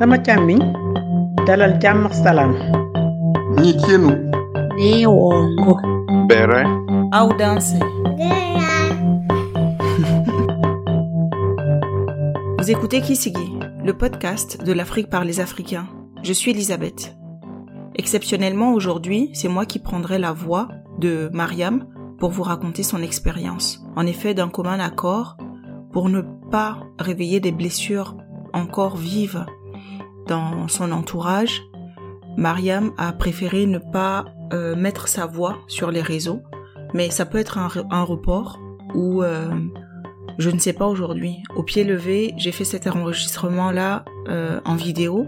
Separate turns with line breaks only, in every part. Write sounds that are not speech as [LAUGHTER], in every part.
sama càmmiñ dalal jàmm ak salaam
Nitienu,
Neongo.
Bere,
Audace. Vous écoutez Kisigi, le podcast de l'Afrique par les Africains. Je suis Elisabeth. Exceptionnellement aujourd'hui, c'est moi qui prendrai la voix de Mariam pour vous raconter son expérience. En effet, d'un commun accord, pour ne pas réveiller des blessures encore vives dans son entourage, Mariam a préféré ne pas euh, mettre sa voix sur les réseaux, mais ça peut être un, re- un report ou euh, je ne sais pas aujourd'hui. Au pied levé, j'ai fait cet enregistrement-là euh, en vidéo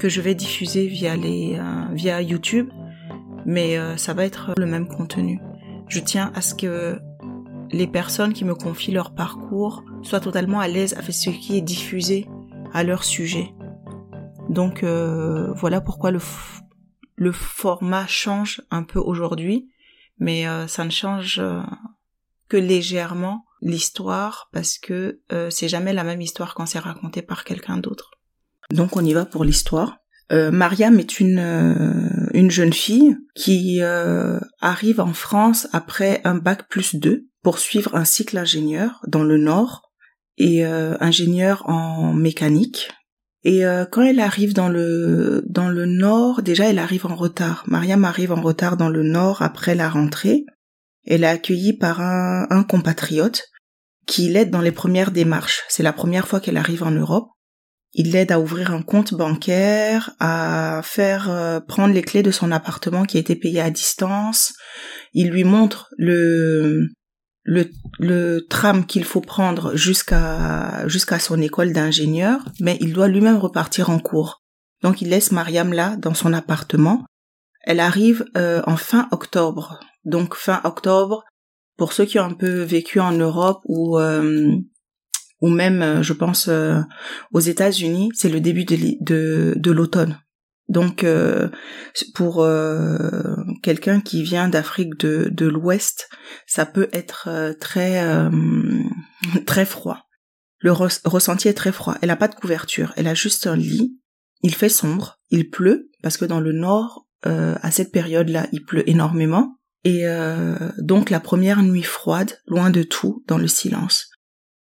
que je vais diffuser via les via YouTube, mais ça va être le même contenu. Je tiens à ce que les personnes qui me confient leur parcours soient totalement à l'aise avec ce qui est diffusé à leur sujet. Donc euh, voilà pourquoi le, le format change un peu aujourd'hui, mais euh, ça ne change euh, que légèrement l'histoire parce que c'est jamais la même histoire quand c'est raconté par quelqu'un d'autre. Donc on y va pour l'histoire. Mariam est une une jeune fille qui arrive en France après un bac plus 2 pour suivre un cycle ingénieur dans le Nord et euh, ingénieur en mécanique. Et euh, quand elle arrive dans le dans le Nord, déjà elle arrive en retard. Mariam arrive en retard dans le Nord après la rentrée. Elle est accueillie par un, un compatriote qui l'aide dans les premières démarches. C'est la première fois qu'elle arrive en Europe. Il l'aide à ouvrir un compte bancaire, à faire euh, prendre les clés de son appartement qui a été payé à distance. Il lui montre le le, le tram qu'il faut prendre jusqu'à jusqu'à son école d'ingénieur, mais il doit lui-même repartir en cours. Donc il laisse Mariam là dans son appartement. Elle arrive euh, en fin octobre. Donc fin octobre, pour ceux qui ont un peu vécu en Europe ou euh, ou même, euh, je pense, euh, aux États-Unis, c'est le début de, de, de l'automne. Donc, euh, pour euh, quelqu'un qui vient d'Afrique de, de l'Ouest, ça peut être euh, très euh, [LAUGHS] très froid. Le res- ressenti est très froid. Elle n'a pas de couverture. Elle a juste un lit. Il fait sombre. Il pleut parce que dans le Nord, euh, à cette période-là, il pleut énormément. Et euh, donc la première nuit froide, loin de tout, dans le silence.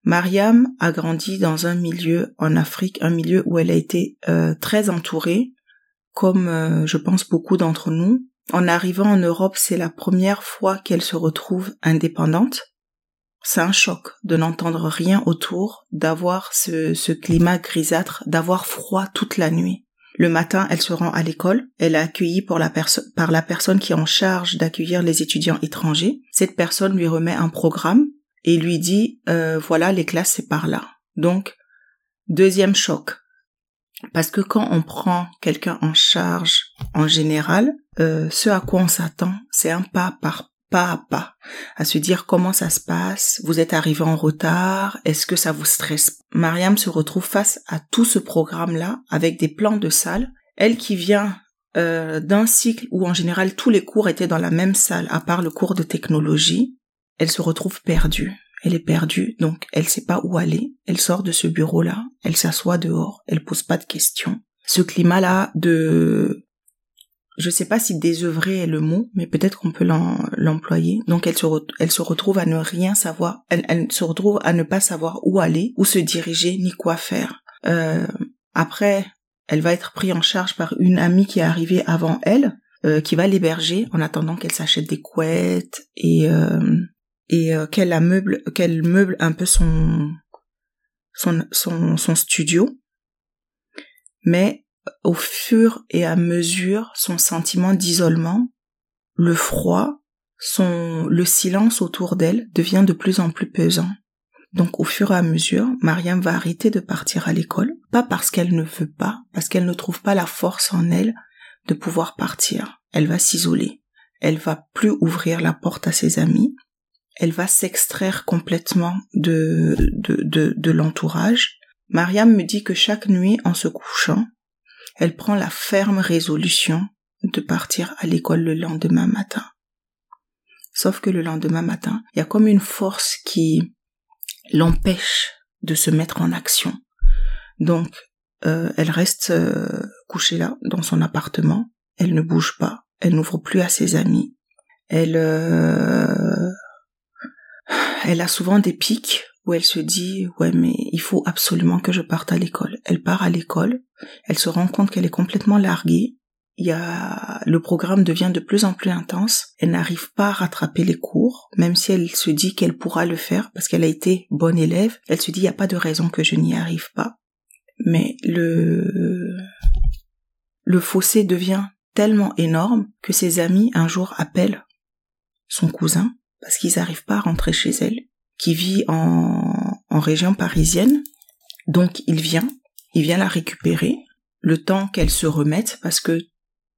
Mariam a grandi dans un milieu en Afrique, un milieu où elle a été très entourée, comme euh, je pense beaucoup d'entre nous. En arrivant en Europe, c'est la première fois qu'elle se retrouve indépendante. C'est un choc de n'entendre rien autour, d'avoir ce, climat grisâtre, d'avoir froid toute la nuit. Le matin, elle se rend à l'école. Elle est accueillie par la personne qui est en charge d'accueillir les étudiants étrangers. Cette personne lui remet un programme et lui dit euh, voilà les classes c'est par là. Donc deuxième choc parce que quand on prend quelqu'un en charge en général, euh, ce à quoi on s'attend, c'est un pas par pas à pas, à se dire comment ça se passe, vous êtes arrivé en retard, est-ce que ça vous stresse? Mariam se retrouve face à tout ce programme-là avec des plans de salle. Elle qui vient euh, d'un cycle où en général tous les cours étaient dans la même salle, à part le cours de technologie, elle se retrouve perdue. Elle est perdue, donc elle sait pas où aller. Elle sort de ce bureau-là, elle s'assoit dehors, elle pose pas de questions. Ce climat-là de, je sais pas si désœuvré est le mot, mais peut-être qu'on peut l'employer. Donc elle se, elle se retrouve à ne rien savoir, elle, elle se retrouve à ne pas savoir où aller, où se diriger, ni quoi faire. Euh, après, elle va être prise en charge par une amie qui est arrivée avant elle, euh, qui va l'héberger en attendant qu'elle s'achète des couettes et euh, et euh, qu'elle ameuble qu'elle meuble un peu son son son, son studio. Mais au fur et à mesure, son sentiment d'isolement, le froid, son le silence autour d'elle devient de plus en plus pesant. Donc au fur et à mesure, Mariam va arrêter de partir à l'école, pas parce qu'elle ne veut pas, parce qu'elle ne trouve pas la force en elle de pouvoir partir. Elle va s'isoler. Elle va plus ouvrir la porte à ses amis. Elle va s'extraire complètement de, de, de, de l'entourage. Mariam me dit que chaque nuit, en se couchant, elle prend la ferme résolution de partir à l'école le lendemain matin. Sauf que le lendemain matin, il y a comme une force qui l'empêche de se mettre en action. Donc, euh, elle reste euh, couchée là dans son appartement. Elle ne bouge pas. Elle n'ouvre plus à ses amis. Elle, euh, elle a souvent des pics où elle se dit ouais mais il faut absolument que je parte à l'école. Elle part à l'école. Elle se rend compte qu'elle est complètement larguée. Il y a le programme devient de plus en plus intense. Elle n'arrive pas à rattraper les cours, même si elle se dit qu'elle pourra le faire parce qu'elle a été bonne élève. Elle se dit il n'y a pas de raison que je n'y arrive pas. Mais le le fossé devient tellement énorme que ses amis un jour appellent son cousin parce qu'ils n'arrivent pas à rentrer chez elle, qui vit en, en région parisienne. Donc il vient, il vient la récupérer le temps qu'elle se remette parce que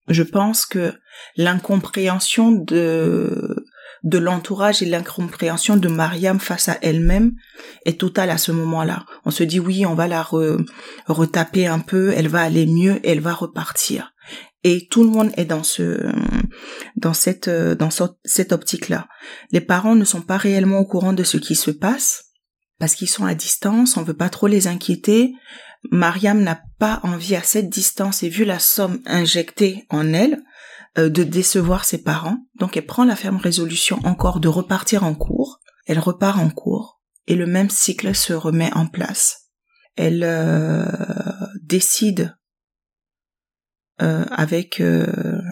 je pense que l'incompréhension de de l'entourage et l'incompréhension de Mariam face à elle-même est totale à ce moment-là. On se dit oui, on va la retaper un peu, elle va aller mieux, elle va repartir. Et tout le monde est dans ce, dans cette, dans cette optique-là. Les parents ne sont pas réellement au courant de ce qui se passe parce qu'ils sont à distance, on veut pas trop les inquiéter. Mariam n'a pas envie à cette distance et vu la somme injectée en elle, euh, de décevoir ses parents. Donc elle prend la ferme résolution encore de repartir en cours. Elle repart en cours et le même cycle se remet en place. Elle euh, décide euh, avec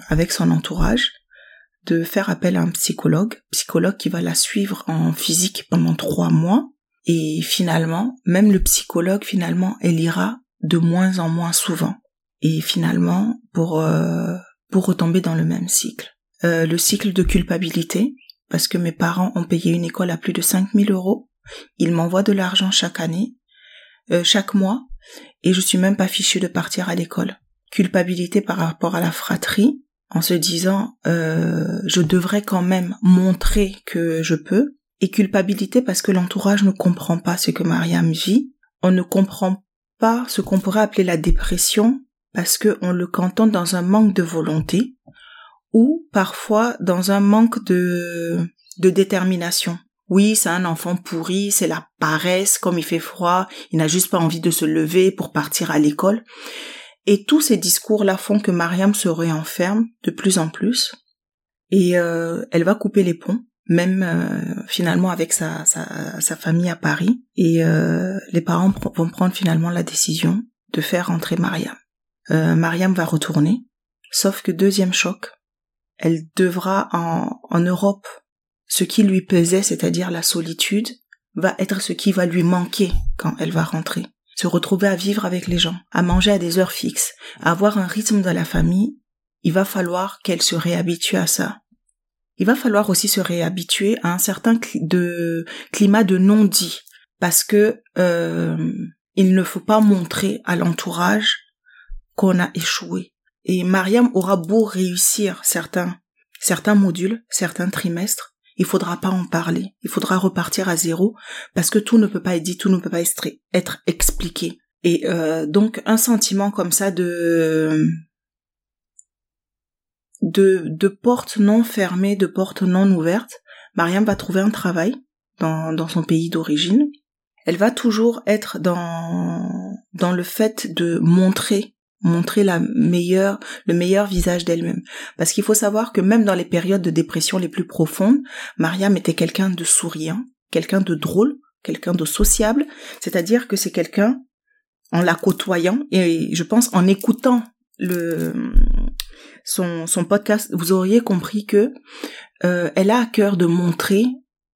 avec son entourage de faire appel à un psychologue, psychologue qui va la suivre en physique pendant trois mois. Et finalement, même le psychologue, finalement, elle ira de moins en moins souvent. Et finalement, pour pour retomber dans le même cycle. Euh, le cycle de culpabilité, parce que mes parents ont payé une école à plus de 5000 euros. Ils m'envoient de l'argent chaque année, euh, chaque mois, et je suis même pas fichue de partir à l'école. Culpabilité par rapport à la fratrie, en se disant euh, je devrais quand même montrer que je peux, et culpabilité parce que l'entourage ne comprend pas ce que Mariam vit, on ne comprend pas ce qu'on pourrait appeler la dépression parce qu'on le cantonne dans un manque de volonté ou parfois dans un manque de, de détermination. Oui, c'est un enfant pourri, c'est la paresse, comme il fait froid, il n'a juste pas envie de se lever pour partir à l'école. Et tous ces discours-là font que Mariam se réenferme de plus en plus et euh, elle va couper les ponts, même euh, finalement avec sa, sa, sa, famille à Paris. Et euh, les parents vont prendre finalement la décision de faire rentrer Mariam. Euh, Mariam va retourner. Sauf que deuxième choc, elle devra en, en Europe, ce qui lui pesait, c'est-à-dire la solitude, va être ce qui va lui manquer quand elle va rentrer. Se retrouver à vivre avec les gens, à manger à des heures fixes, à avoir un rythme de la famille, il va falloir qu'elle se réhabitue à ça. Il va falloir aussi se réhabituer à un certain de climat de non-dit, parce que euh, il ne faut pas montrer à l'entourage qu'on a échoué. Et Mariam aura beau réussir certains, certains modules, certains trimestres, il faudra pas en parler. Il faudra repartir à zéro parce que tout ne peut pas être dit, tout ne peut pas être expliqué. Et euh, donc un sentiment comme ça de de, de portes non fermées, de portes non ouvertes. Mariam va trouver un travail dans, dans son pays d'origine. Elle va toujours être dans, dans le fait de montrer montrer la meilleure, le meilleur visage d'elle-même. Parce qu'il faut savoir que même dans les périodes de dépression les plus profondes, Mariam était quelqu'un de souriant, quelqu'un de drôle, quelqu'un de sociable. C'est-à-dire que c'est quelqu'un, en la côtoyant, et je pense en écoutant le, son, son podcast, vous auriez compris que euh, elle a à cœur de montrer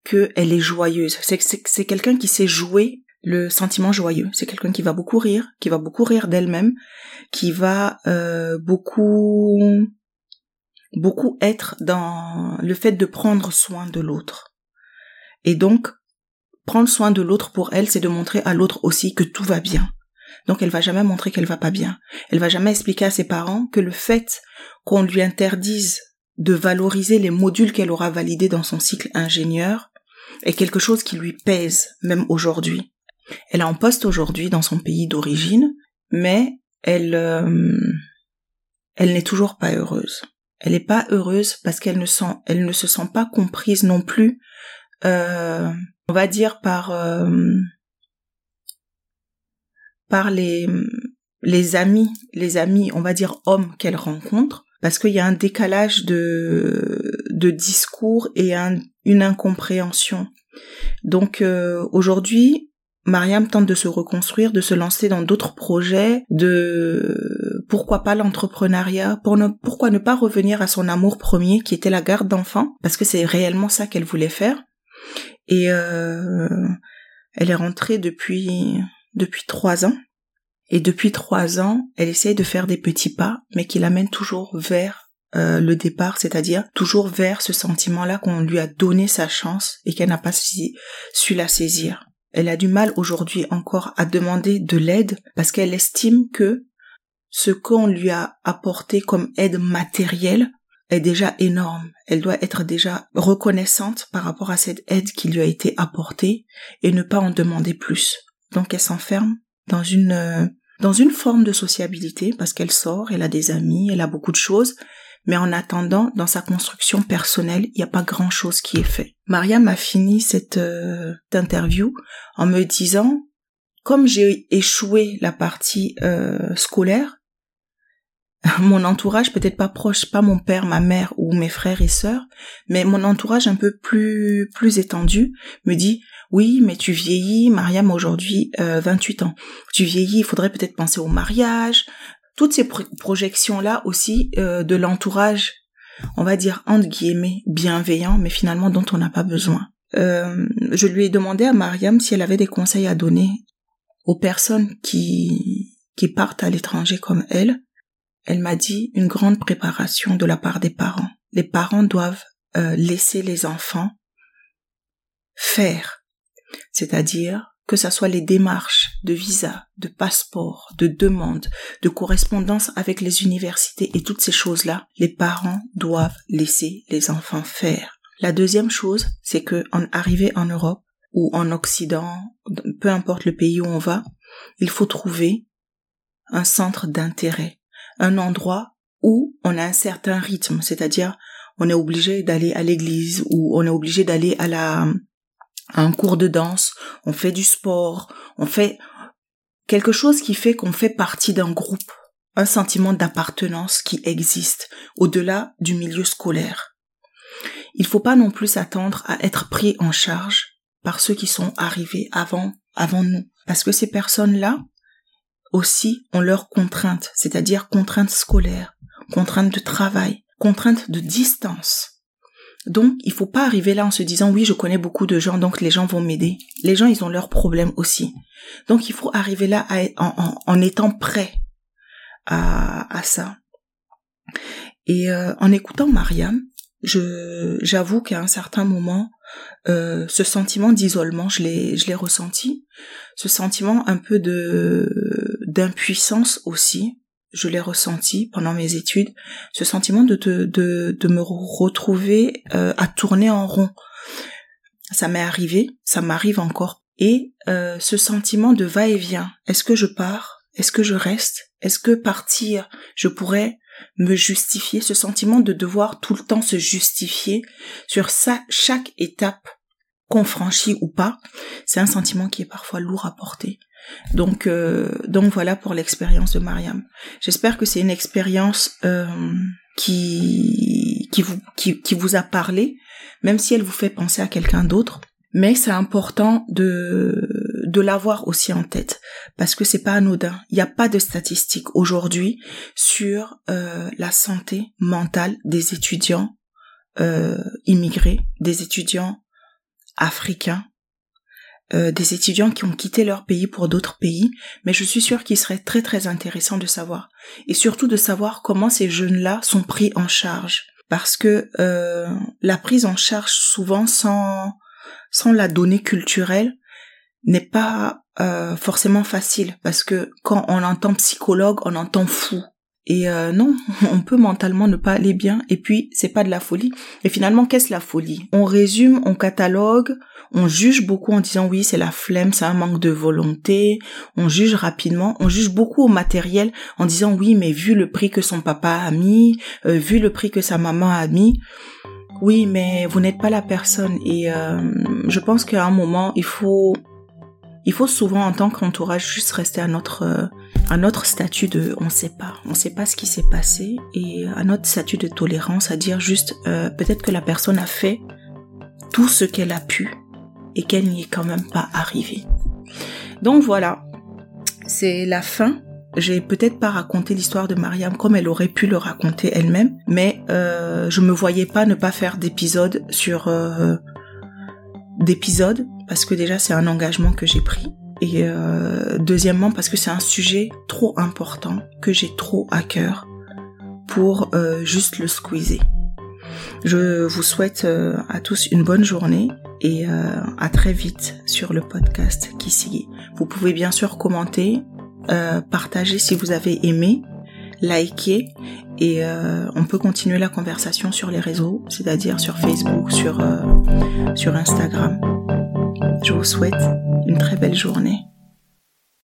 qu'elle est joyeuse. C'est, c'est quelqu'un qui sait jouer le sentiment joyeux. C'est quelqu'un qui va beaucoup rire, qui va beaucoup rire d'elle-même, qui va euh, beaucoup beaucoup être dans le fait de prendre soin de l'autre. Et donc prendre soin de l'autre pour elle, c'est de montrer à l'autre aussi que tout va bien. Donc elle va jamais montrer qu'elle va pas bien. Elle va jamais expliquer à ses parents que le fait qu'on lui interdise de valoriser les modules qu'elle aura validés dans son cycle ingénieur est quelque chose qui lui pèse même aujourd'hui. Elle est en poste aujourd'hui dans son pays d'origine, mais elle, euh, elle n'est toujours pas heureuse. Elle n'est pas heureuse parce qu'elle ne sent, elle ne se sent pas comprise non plus. Euh, on va dire par euh, par les les amis, les amis, on va dire hommes qu'elle rencontre, parce qu'il y a un décalage de, de discours et un, une incompréhension. Donc aujourd'hui, Mariam tente de se reconstruire, de se lancer dans d'autres projets, de pourquoi pas l'entrepreneuriat, pour ne, pourquoi ne pas revenir à son amour premier qui était la garde d'enfants, parce que c'est réellement ça qu'elle voulait faire. Et euh, elle est rentrée depuis depuis trois ans. Et depuis trois ans, elle essaye de faire des petits pas, mais qui l'amènent toujours vers euh, le départ, c'est-à-dire toujours vers ce sentiment-là qu'on lui a donné sa chance et qu'elle n'a pas su la saisir. Elle a du mal aujourd'hui encore à demander de l'aide parce qu'elle estime que ce qu'on lui a apporté comme aide matérielle est déjà énorme. Elle doit être déjà reconnaissante par rapport à cette aide qui lui a été apportée et ne pas en demander plus. Donc elle s'enferme dans une euh, dans une forme de sociabilité parce qu'elle sort, elle a des amis, elle a beaucoup de choses, mais en attendant, dans sa construction personnelle, il n'y a pas grand-chose qui est fait. Mariam a fini cette euh, interview en me disant, comme j'ai échoué la partie euh, scolaire, [LAUGHS] mon entourage peut-être pas proche, pas mon père, ma mère ou mes frères et sœurs, mais mon entourage un peu plus plus étendu me dit oui, mais tu vieillis, Mariam aujourd'hui euh, 28 ans. Tu vieillis, il faudrait peut-être penser au mariage, toutes ces projections-là aussi euh, de l'entourage, on va dire entre guillemets bienveillant, mais finalement dont on n'a pas besoin. Euh, je lui ai demandé à Mariam si elle avait des conseils à donner aux personnes qui qui partent à l'étranger comme elle. Elle m'a dit une grande préparation de la part des parents. Les parents doivent euh, laisser les enfants faire, c'est-à-dire que ça soit les démarches de visa, de passeport, de demande, de correspondance avec les universités et toutes ces choses-là, les parents doivent laisser les enfants faire. La deuxième chose, c'est que en arrivé en Europe ou en Occident, peu importe le pays où on va, il faut trouver un centre d'intérêt, un endroit où on a un certain rythme, c'est-à-dire on est obligé d'aller à l'église ou on est obligé d'aller à la un cours de danse, on fait du sport, on fait quelque chose qui fait qu'on fait partie d'un groupe, un sentiment d'appartenance qui existe au-delà du milieu scolaire. Il faut pas non plus s'attendre à être pris en charge par ceux qui sont arrivés avant, avant nous. Parce que ces personnes-là aussi ont leurs contraintes, c'est-à-dire contraintes scolaires, contraintes de travail, contraintes de distance. Donc, il faut pas arriver là en se disant oui, je connais beaucoup de gens, donc les gens vont m'aider. Les gens, ils ont leurs problèmes aussi. Donc, il faut arriver là en, étant prêt à, ça. Et euh, en écoutant Mariam, je j'avoue qu'à un certain moment, euh, ce sentiment d'isolement, je l'ai je l'ai ressenti, ce sentiment un peu de d'impuissance aussi, je l'ai ressenti pendant mes études, ce sentiment de, de, de, me retrouver euh, à tourner en rond. Ça m'est arrivé, ça m'arrive encore. Et euh, ce sentiment de va-et-vient, est-ce que je pars? Est-ce que je reste? Est-ce que partir, je pourrais me justifier? Ce sentiment de devoir tout le temps se justifier sur ça, chaque étape qu'on franchit ou pas, c'est un sentiment qui est parfois lourd à porter. Donc, euh, donc voilà pour l'expérience de Mariam. J'espère que c'est une expérience euh, qui qui vous qui, vous a parlé, même si elle vous fait penser à quelqu'un d'autre. Mais c'est important de de l'avoir aussi en tête parce que c'est pas anodin. Il n'y a pas de statistiques aujourd'hui sur euh, la santé mentale des étudiants euh, immigrés, des étudiants africains euh, des étudiants qui ont quitté leur pays pour d'autres pays, mais je suis sûre qu'il serait très très intéressant de savoir. Et surtout de savoir comment ces jeunes-là sont pris en charge. Parce que euh, la prise en charge souvent sans, sans la donnée culturelle n'est pas euh, forcément facile. Parce que quand on entend psychologue, on entend fou. Et euh, non, [LAUGHS] on peut mentalement ne pas aller bien. Et puis, c'est pas de la folie. Et finalement, qu'est-ce la folie? On résume, on catalogue, on juge beaucoup en disant oui, c'est la flemme, c'est un manque de volonté. On juge rapidement, on juge beaucoup au matériel en disant oui, mais vu le prix que son papa a mis, euh, vu le prix que sa maman a mis, oui, mais vous n'êtes pas la personne. Et euh, je pense qu'à un moment, il faut il faut souvent en tant qu'entourage juste rester à notre euh, à notre statut de on sait pas, on sait pas ce qui s'est passé et à notre statut de tolérance à dire juste euh, peut-être que la personne a fait tout ce qu'elle a pu et qu'elle n'y est quand même pas arrivée. Donc voilà, c'est la fin. J'ai peut-être pas raconté l'histoire de Mariam comme elle aurait pu le raconter elle-même, mais euh, je me voyais pas ne pas faire d'épisode sur euh, d'épisodes parce que déjà c'est un engagement que j'ai pris et euh, deuxièmement parce que c'est un sujet trop important que j'ai trop à cœur pour euh, juste le squeezer. Je vous souhaite euh, à tous une bonne journée et euh, à très vite sur le podcast Kissigi. Vous pouvez bien sûr commenter, euh, partager si vous avez aimé, liker et euh, on peut continuer la conversation sur les réseaux, c'est-à-dire sur Facebook, sur, euh, sur Instagram. Je vous souhaite une très belle journée.